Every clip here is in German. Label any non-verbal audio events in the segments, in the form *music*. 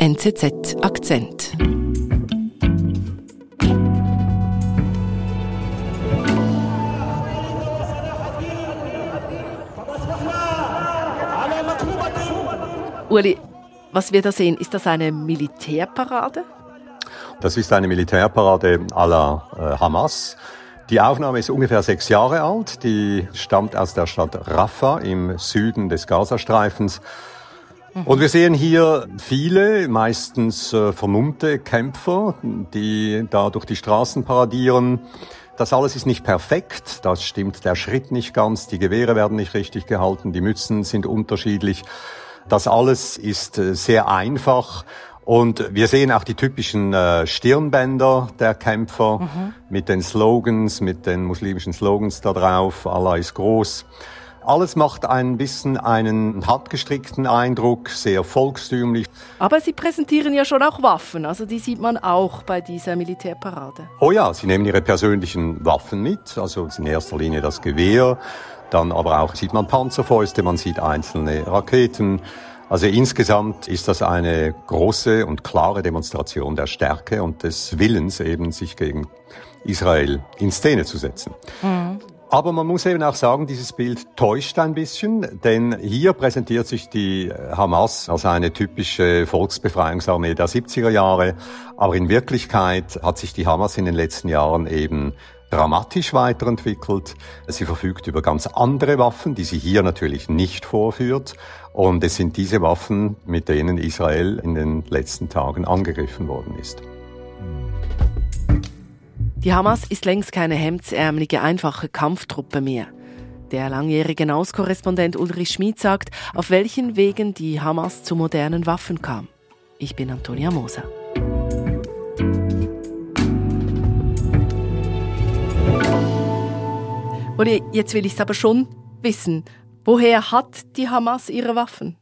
NZZ Akzent. Uli, was wir da sehen, ist das eine Militärparade? Das ist eine Militärparade à la äh, Hamas. Die Aufnahme ist ungefähr sechs Jahre alt. Die stammt aus der Stadt Rafah im Süden des Gazastreifens. Und wir sehen hier viele, meistens äh, vermummte Kämpfer, die da durch die Straßen paradieren. Das alles ist nicht perfekt, das stimmt der Schritt nicht ganz, die Gewehre werden nicht richtig gehalten, die Mützen sind unterschiedlich. Das alles ist äh, sehr einfach und wir sehen auch die typischen äh, Stirnbänder der Kämpfer mhm. mit den Slogans, mit den muslimischen Slogans da drauf. Allah ist groß. Alles macht ein bisschen einen handgestrickten Eindruck, sehr volkstümlich. Aber Sie präsentieren ja schon auch Waffen, also die sieht man auch bei dieser Militärparade. Oh ja, Sie nehmen Ihre persönlichen Waffen mit, also in erster Linie das Gewehr, dann aber auch sieht man Panzerfäuste, man sieht einzelne Raketen, also insgesamt ist das eine große und klare Demonstration der Stärke und des Willens, eben sich gegen Israel in Szene zu setzen. Mhm. Aber man muss eben auch sagen, dieses Bild täuscht ein bisschen, denn hier präsentiert sich die Hamas als eine typische Volksbefreiungsarmee der 70er Jahre. Aber in Wirklichkeit hat sich die Hamas in den letzten Jahren eben dramatisch weiterentwickelt. Sie verfügt über ganz andere Waffen, die sie hier natürlich nicht vorführt. Und es sind diese Waffen, mit denen Israel in den letzten Tagen angegriffen worden ist. Die Hamas ist längst keine hemdsärmelige, einfache Kampftruppe mehr. Der langjährige Auskorrespondent Ulrich Schmid sagt, auf welchen Wegen die Hamas zu modernen Waffen kam. Ich bin Antonia Moser. Und jetzt will ich es aber schon wissen. Woher hat die Hamas ihre Waffen?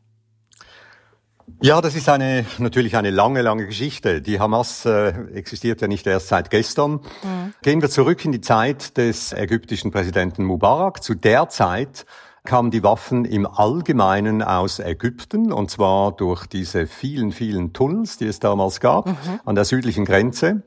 Ja, das ist eine, natürlich eine lange, lange Geschichte. Die Hamas äh, existiert ja nicht erst seit gestern. Mhm. Gehen wir zurück in die Zeit des ägyptischen Präsidenten Mubarak. Zu der Zeit kamen die Waffen im Allgemeinen aus Ägypten, und zwar durch diese vielen, vielen Tunnels, die es damals gab, mhm. an der südlichen Grenze.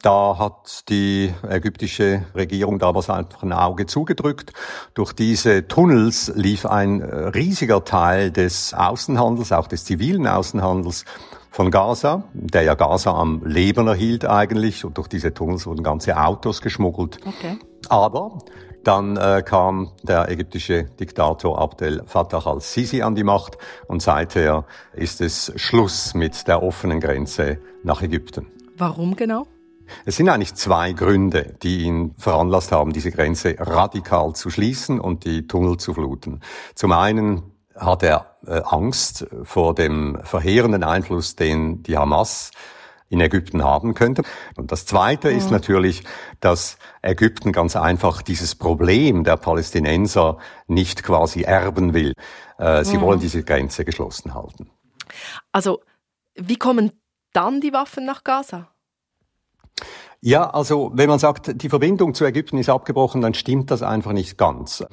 Da hat die ägyptische Regierung damals einfach ein Auge zugedrückt. Durch diese Tunnels lief ein äh, riesiger Teil des Außenhandels, auch des zivilen Außenhandels von Gaza, der ja Gaza am Leben erhielt eigentlich. Und durch diese Tunnels wurden ganze Autos geschmuggelt. Okay. Aber dann äh, kam der ägyptische Diktator Abdel Fattah al-Sisi an die Macht und seither ist es Schluss mit der offenen Grenze nach Ägypten. Warum genau? Es sind eigentlich zwei Gründe, die ihn veranlasst haben, diese Grenze radikal zu schließen und die Tunnel zu fluten. Zum einen hat er äh, Angst vor dem verheerenden Einfluss, den die Hamas in Ägypten haben könnte. Und das Zweite ist natürlich, dass Ägypten ganz einfach dieses Problem der Palästinenser nicht quasi erben will. Äh, sie mhm. wollen diese Grenze geschlossen halten. Also, wie kommen dann die Waffen nach Gaza? Ja, also wenn man sagt, die Verbindung zu Ägypten ist abgebrochen, dann stimmt das einfach nicht ganz.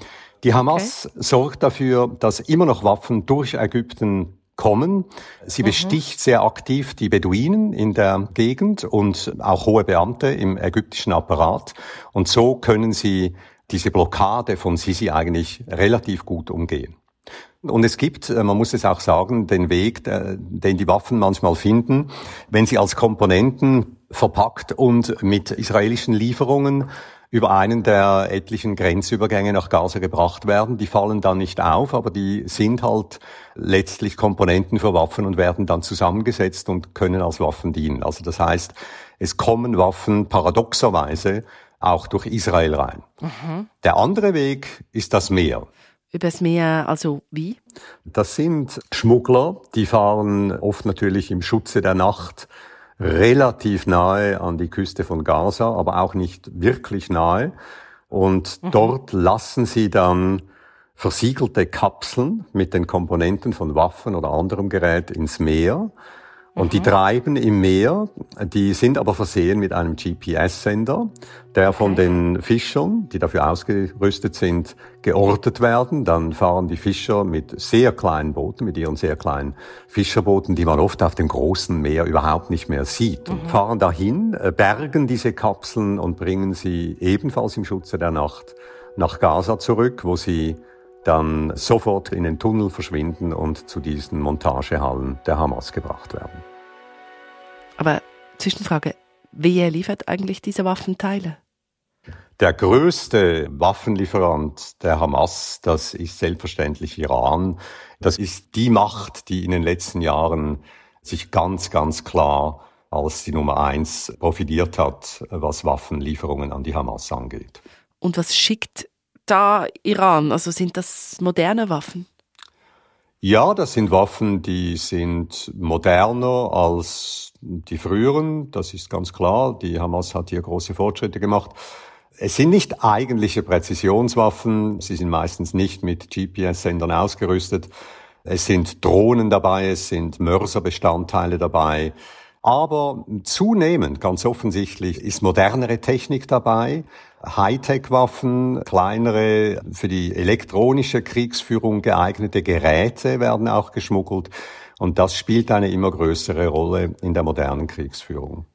Die Hamas okay. sorgt dafür, dass immer noch Waffen durch Ägypten kommen. Sie mhm. besticht sehr aktiv die Beduinen in der Gegend und auch hohe Beamte im ägyptischen Apparat. Und so können sie diese Blockade von Sisi eigentlich relativ gut umgehen. Und es gibt, äh, man muss es auch sagen, den Weg, äh, den die Waffen manchmal finden, wenn sie als Komponenten verpackt und mit israelischen Lieferungen über einen der etlichen Grenzübergänge nach Gaza gebracht werden. Die fallen dann nicht auf, aber die sind halt letztlich Komponenten für Waffen und werden dann zusammengesetzt und können als Waffen dienen. Also das heißt, es kommen Waffen paradoxerweise auch durch Israel rein. Mhm. Der andere Weg ist das Meer. Übers Meer, also wie? Das sind Schmuggler, die fahren oft natürlich im Schutze der Nacht relativ nahe an die Küste von Gaza, aber auch nicht wirklich nahe. Und mhm. dort lassen sie dann versiegelte Kapseln mit den Komponenten von Waffen oder anderem Gerät ins Meer. Und die treiben im Meer, die sind aber versehen mit einem GPS-Sender, der von den Fischern, die dafür ausgerüstet sind, geortet werden. Dann fahren die Fischer mit sehr kleinen Booten, mit ihren sehr kleinen Fischerbooten, die man oft auf dem großen Meer überhaupt nicht mehr sieht, und mhm. fahren dahin, äh, bergen diese Kapseln und bringen sie ebenfalls im Schutze der Nacht nach Gaza zurück, wo sie dann sofort in den Tunnel verschwinden und zu diesen Montagehallen der Hamas gebracht werden. Aber Zwischenfrage, wer liefert eigentlich diese Waffenteile? Der größte Waffenlieferant der Hamas, das ist selbstverständlich Iran. Das ist die Macht, die in den letzten Jahren sich ganz, ganz klar als die Nummer eins profitiert hat, was Waffenlieferungen an die Hamas angeht. Und was schickt da Iran? Also sind das moderne Waffen? Ja, das sind Waffen, die sind moderner als die früheren. Das ist ganz klar. Die Hamas hat hier große Fortschritte gemacht. Es sind nicht eigentliche Präzisionswaffen. Sie sind meistens nicht mit GPS-Sendern ausgerüstet. Es sind Drohnen dabei, es sind Mörserbestandteile dabei. Aber zunehmend, ganz offensichtlich, ist modernere Technik dabei. Hightech-Waffen, kleinere, für die elektronische Kriegsführung geeignete Geräte werden auch geschmuggelt. Und das spielt eine immer größere Rolle in der modernen Kriegsführung.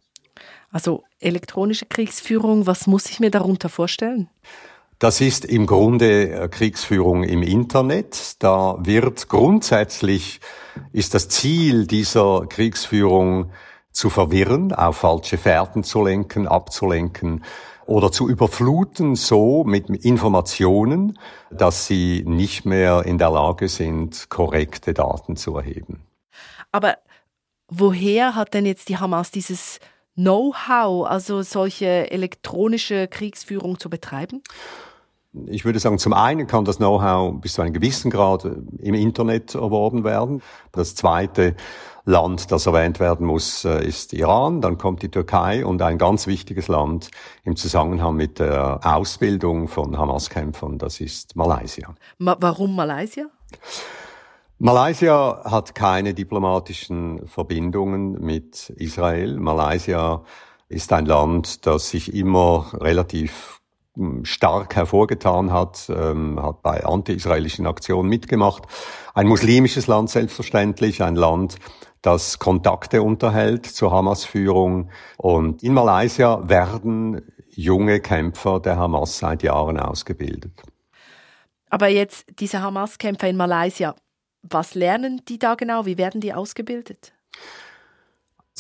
Also elektronische Kriegsführung, was muss ich mir darunter vorstellen? Das ist im Grunde äh, Kriegsführung im Internet. Da wird grundsätzlich, ist das Ziel dieser Kriegsführung zu verwirren, auf falsche Fährten zu lenken, abzulenken oder zu überfluten so mit Informationen, dass sie nicht mehr in der Lage sind, korrekte Daten zu erheben. Aber woher hat denn jetzt die Hamas dieses Know-how, also solche elektronische Kriegsführung zu betreiben? Ich würde sagen, zum einen kann das Know-how bis zu einem gewissen Grad im Internet erworben werden. Das zweite Land, das erwähnt werden muss, äh, ist Iran. Dann kommt die Türkei und ein ganz wichtiges Land im Zusammenhang mit der Ausbildung von Hamas-Kämpfern, das ist Malaysia. Ma warum Malaysia? Malaysia hat keine diplomatischen Verbindungen mit Israel. Malaysia ist ein Land, das sich immer relativ stark hervorgetan hat, ähm, hat bei anti-israelischen Aktionen mitgemacht. Ein muslimisches Land selbstverständlich, ein Land, das Kontakte unterhält zur Hamas-Führung. Und in Malaysia werden junge Kämpfer der Hamas seit Jahren ausgebildet. Aber jetzt diese Hamas-Kämpfer in Malaysia, was lernen die da genau? Wie werden die ausgebildet?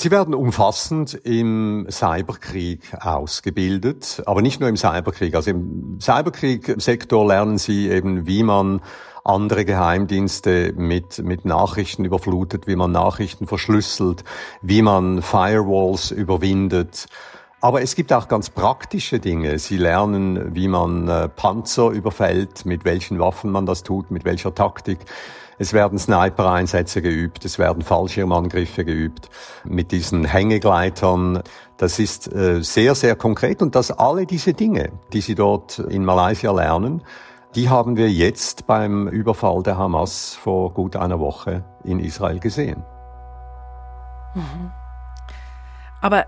Sie werden umfassend im Cyberkrieg ausgebildet, aber nicht nur im Cyberkrieg. Also im Cyberkrieg-Sektor lernen Sie eben, wie man andere Geheimdienste mit, mit Nachrichten überflutet, wie man Nachrichten verschlüsselt, wie man Firewalls überwindet. Aber es gibt auch ganz praktische Dinge. Sie lernen, wie man äh, Panzer überfällt, mit welchen Waffen man das tut, mit welcher Taktik. Es werden Sniper-Einsätze geübt, es werden Fallschirmangriffe geübt mit diesen Hängegleitern. Das ist äh, sehr, sehr konkret und dass alle diese Dinge, die Sie dort in Malaysia lernen, die haben wir jetzt beim Überfall der Hamas vor gut einer Woche in Israel gesehen. Mhm. Aber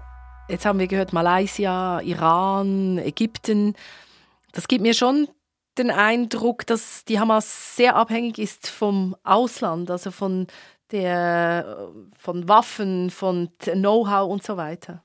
jetzt haben wir gehört, Malaysia, Iran, Ägypten. Das gibt mir schon den Eindruck, dass die Hamas sehr abhängig ist vom Ausland, also von der, von Waffen, von Know-how und so weiter.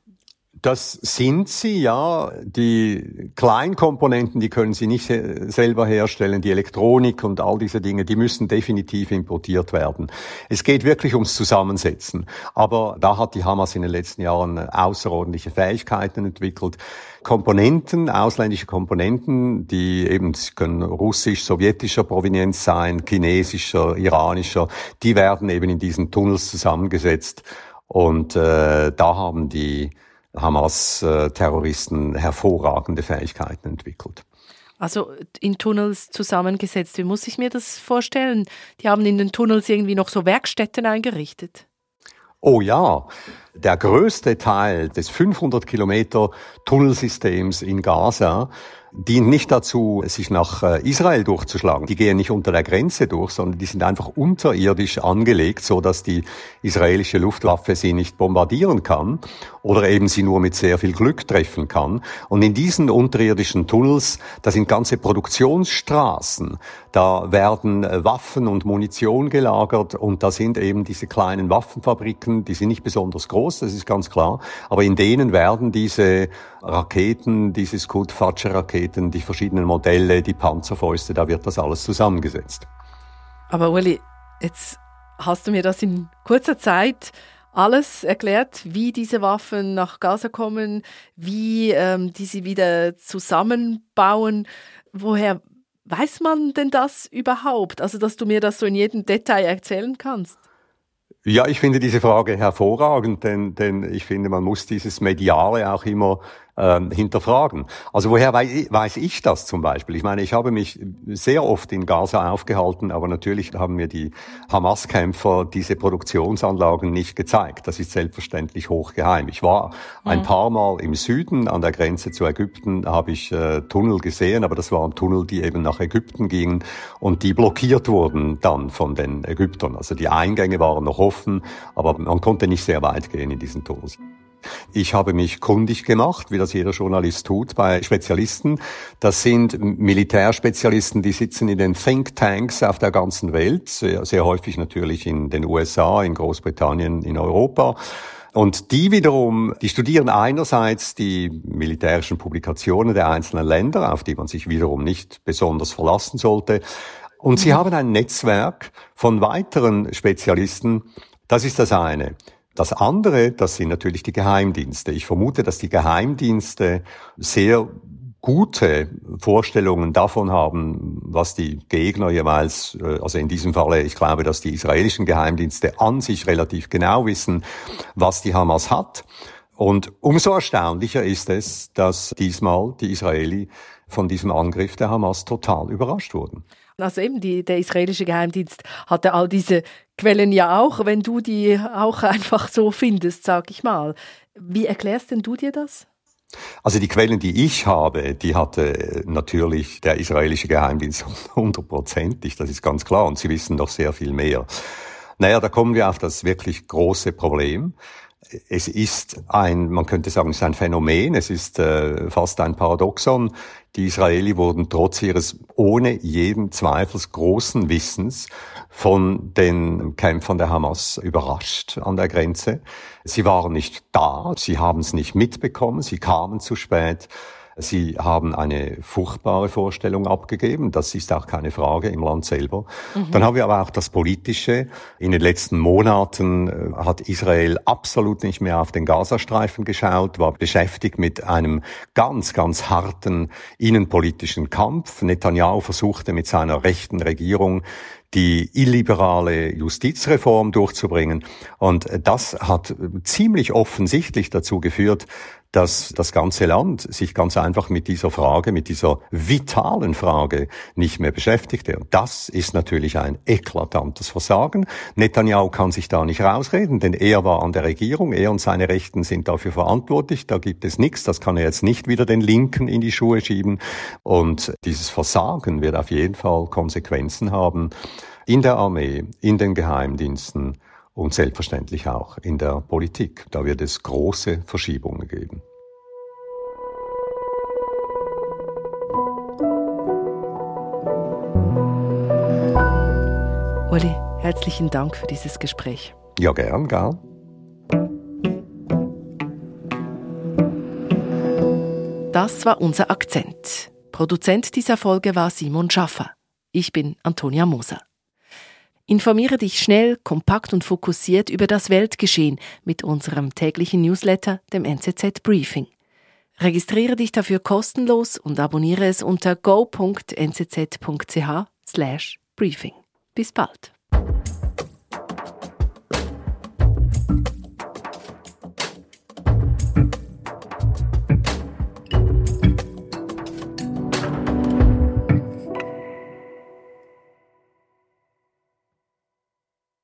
Das sind sie, ja. Die Kleinkomponenten, die können sie nicht selber herstellen. Die Elektronik und all diese Dinge, die müssen definitiv importiert werden. Es geht wirklich ums Zusammensetzen. Aber da hat die Hamas in den letzten Jahren außerordentliche Fähigkeiten entwickelt. Komponenten, ausländische Komponenten, die eben können russisch, sowjetischer Provenienz sein, chinesischer, iranischer, die werden eben in diesen Tunnels zusammengesetzt. Und äh, da haben die Hamas-Terroristen hervorragende Fähigkeiten entwickelt. Also in Tunnels zusammengesetzt. Wie muss ich mir das vorstellen? Die haben in den Tunnels irgendwie noch so Werkstätten eingerichtet. Oh ja, der größte Teil des 500 Kilometer Tunnelsystems in Gaza dient nicht dazu, sich nach äh, Israel durchzuschlagen. Die gehen nicht unter der Grenze durch, sondern die sind einfach unterirdisch angelegt, so dass die israelische Luftwaffe sie nicht bombardieren kann oder eben sie nur mit sehr viel Glück treffen kann. Und in diesen unterirdischen Tunnels, da sind ganze Produktionsstraßen, da werden äh, Waffen und Munition gelagert und da sind eben diese kleinen Waffenfabriken, die sind nicht besonders groß, das ist ganz klar, aber in denen werden diese Raketen, diese Scud-Fatscher-Raketen, die verschiedenen Modelle, die Panzerfäuste, da wird das alles zusammengesetzt. Aber Uli, jetzt hast du mir das in kurzer Zeit alles erklärt, wie diese Waffen nach Gaza kommen, wie ähm, die sie wieder zusammenbauen. Woher weiß man denn das überhaupt? Also, dass du mir das so in jedem Detail erzählen kannst? Ja, ich finde diese Frage hervorragend, denn, denn ich finde, man muss dieses Mediale auch immer ähm, hinterfragen. Also woher weiß ich das zum Beispiel? Ich meine, ich habe mich sehr oft in Gaza aufgehalten, aber natürlich haben mir die Hamas-Kämpfer diese Produktionsanlagen nicht gezeigt. Das ist selbstverständlich hochgeheim. Ich war ein mhm. paar Mal im Süden an der Grenze zu Ägypten, habe ich äh, Tunnel gesehen, aber das waren Tunnel, die eben nach Ägypten gingen und die blockiert wurden dann von den Ägyptern. Also die Eingänge waren noch offen, aber man konnte nicht sehr weit gehen in diesen Tunnels. Ich habe mich kundig gemacht, wie das jeder Journalist tut, bei Spezialisten. Das sind Militärspezialisten, die sitzen in den Think Tanks auf der ganzen Welt, sehr, sehr häufig natürlich in den USA, in Großbritannien, in Europa. Und die wiederum, die studieren einerseits die militärischen Publikationen der einzelnen Länder, auf die man sich wiederum nicht besonders verlassen sollte. Und sie mhm. haben ein Netzwerk von weiteren Spezialisten. Das ist das eine. Das andere, das sind natürlich die Geheimdienste. Ich vermute, dass die Geheimdienste sehr gute Vorstellungen davon haben, was die Gegner jeweils, äh, also in diesem Falle, ich glaube, dass die israelischen Geheimdienste an sich relativ genau wissen, was die Hamas hat. Und umso erstaunlicher ist es, dass diesmal die Israeli von diesem Angriff der Hamas total überrascht wurden. Also eben, die, der israelische Geheimdienst hatte all diese Quellen ja auch, wenn du die auch einfach so findest, sag ich mal. Wie erklärst denn du dir das? Also die Quellen, die ich habe, die hatte natürlich der israelische Geheimdienst *laughs* hundertprozentig, das ist ganz klar. Und sie wissen noch sehr viel mehr. Naja, da kommen wir auf das wirklich große Problem es ist ein, man könnte sagen, es ist ein Phänomen, es ist äh, fast ein Paradoxon. Die Israeli wurden trotz ihres ohne jeden Zweifels großen Wissens von den Kämpfern der Hamas überrascht an der Grenze. Sie waren nicht da, sie haben es nicht mitbekommen, sie kamen zu spät. Sie haben eine furchtbare Vorstellung abgegeben. Das ist auch keine Frage im Land selber. Mhm. Dann haben wir aber auch das Politische. In den letzten Monaten äh, hat Israel absolut nicht mehr auf den Gazastreifen geschaut, war beschäftigt mit einem ganz, ganz harten innenpolitischen Kampf. Netanyahu versuchte mit seiner rechten Regierung die illiberale Justizreform durchzubringen. Und das hat ziemlich offensichtlich dazu geführt, dass das ganze Land sich ganz einfach mit dieser Frage, mit dieser vitalen Frage nicht mehr beschäftigte. Und das ist natürlich ein eklatantes Versagen. Netanyahu kann sich da nicht rausreden, denn er war an der Regierung, er und seine Rechten sind dafür verantwortlich. Da gibt es nichts, das kann er jetzt nicht wieder den Linken in die Schuhe schieben. Und dieses Versagen wird auf jeden Fall Konsequenzen haben in der Armee, in den Geheimdiensten und selbstverständlich auch in der Politik. Da wird es große Verschiebungen geben. Uli, herzlichen Dank für dieses Gespräch. Ja, gern, gern. Das war unser Akzent. Produzent dieser Folge war Simon Schaffer. Ich bin Antonia Moser. Informiere dich schnell, kompakt und fokussiert über das Weltgeschehen mit unserem täglichen Newsletter, dem NZZ Briefing. Registriere dich dafür kostenlos und abonniere es unter go.nzz.ch/briefing. Bis bald.